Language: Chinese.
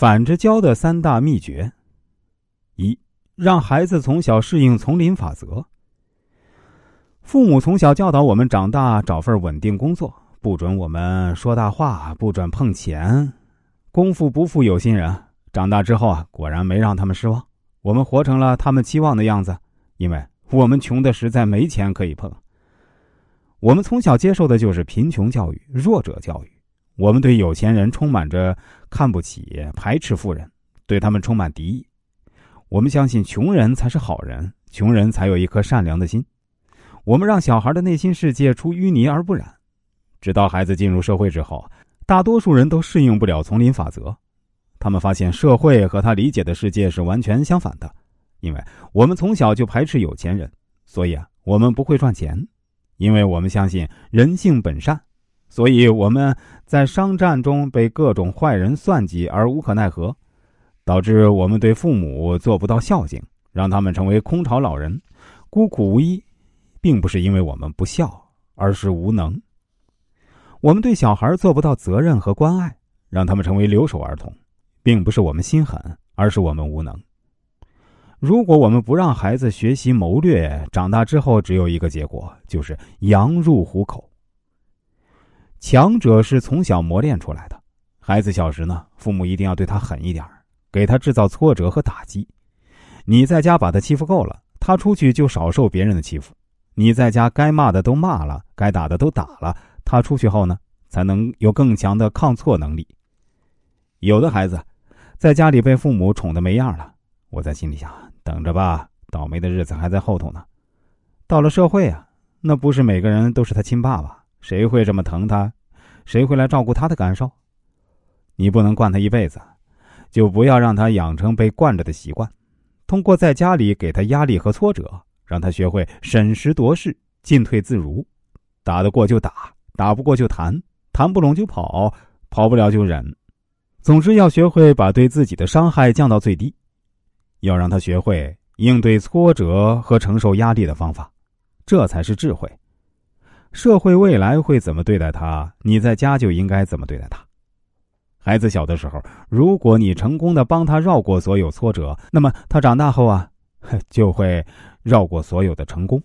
反着教的三大秘诀：一，让孩子从小适应丛林法则。父母从小教导我们，长大找份稳定工作，不准我们说大话，不准碰钱，功夫不负有心人。长大之后啊，果然没让他们失望，我们活成了他们期望的样子，因为我们穷的实在没钱可以碰。我们从小接受的就是贫穷教育、弱者教育。我们对有钱人充满着看不起、排斥富人，对他们充满敌意。我们相信穷人才是好人，穷人才有一颗善良的心。我们让小孩的内心世界出淤泥而不染，直到孩子进入社会之后，大多数人都适应不了丛林法则。他们发现社会和他理解的世界是完全相反的，因为我们从小就排斥有钱人，所以啊，我们不会赚钱，因为我们相信人性本善。所以我们在商战中被各种坏人算计而无可奈何，导致我们对父母做不到孝敬，让他们成为空巢老人，孤苦无依，并不是因为我们不孝，而是无能。我们对小孩做不到责任和关爱，让他们成为留守儿童，并不是我们心狠，而是我们无能。如果我们不让孩子学习谋略，长大之后只有一个结果，就是羊入虎口。强者是从小磨练出来的，孩子小时呢，父母一定要对他狠一点给他制造挫折和打击。你在家把他欺负够了，他出去就少受别人的欺负。你在家该骂的都骂了，该打的都打了，他出去后呢，才能有更强的抗挫能力。有的孩子在家里被父母宠得没样了，我在心里想，等着吧，倒霉的日子还在后头呢。到了社会啊，那不是每个人都是他亲爸爸。谁会这么疼他？谁会来照顾他的感受？你不能惯他一辈子，就不要让他养成被惯着的习惯。通过在家里给他压力和挫折，让他学会审时度势、进退自如。打得过就打，打不过就谈，谈不拢就跑，跑不了就忍。总之，要学会把对自己的伤害降到最低。要让他学会应对挫折和承受压力的方法，这才是智慧。社会未来会怎么对待他？你在家就应该怎么对待他。孩子小的时候，如果你成功的帮他绕过所有挫折，那么他长大后啊，就会绕过所有的成功。